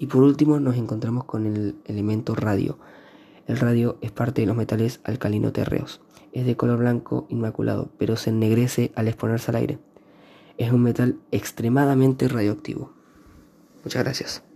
Y por último nos encontramos con el elemento radio. El radio es parte de los metales alcalino-terreos. Es de color blanco inmaculado, pero se ennegrece al exponerse al aire. Es un metal extremadamente radioactivo. Muchas gracias.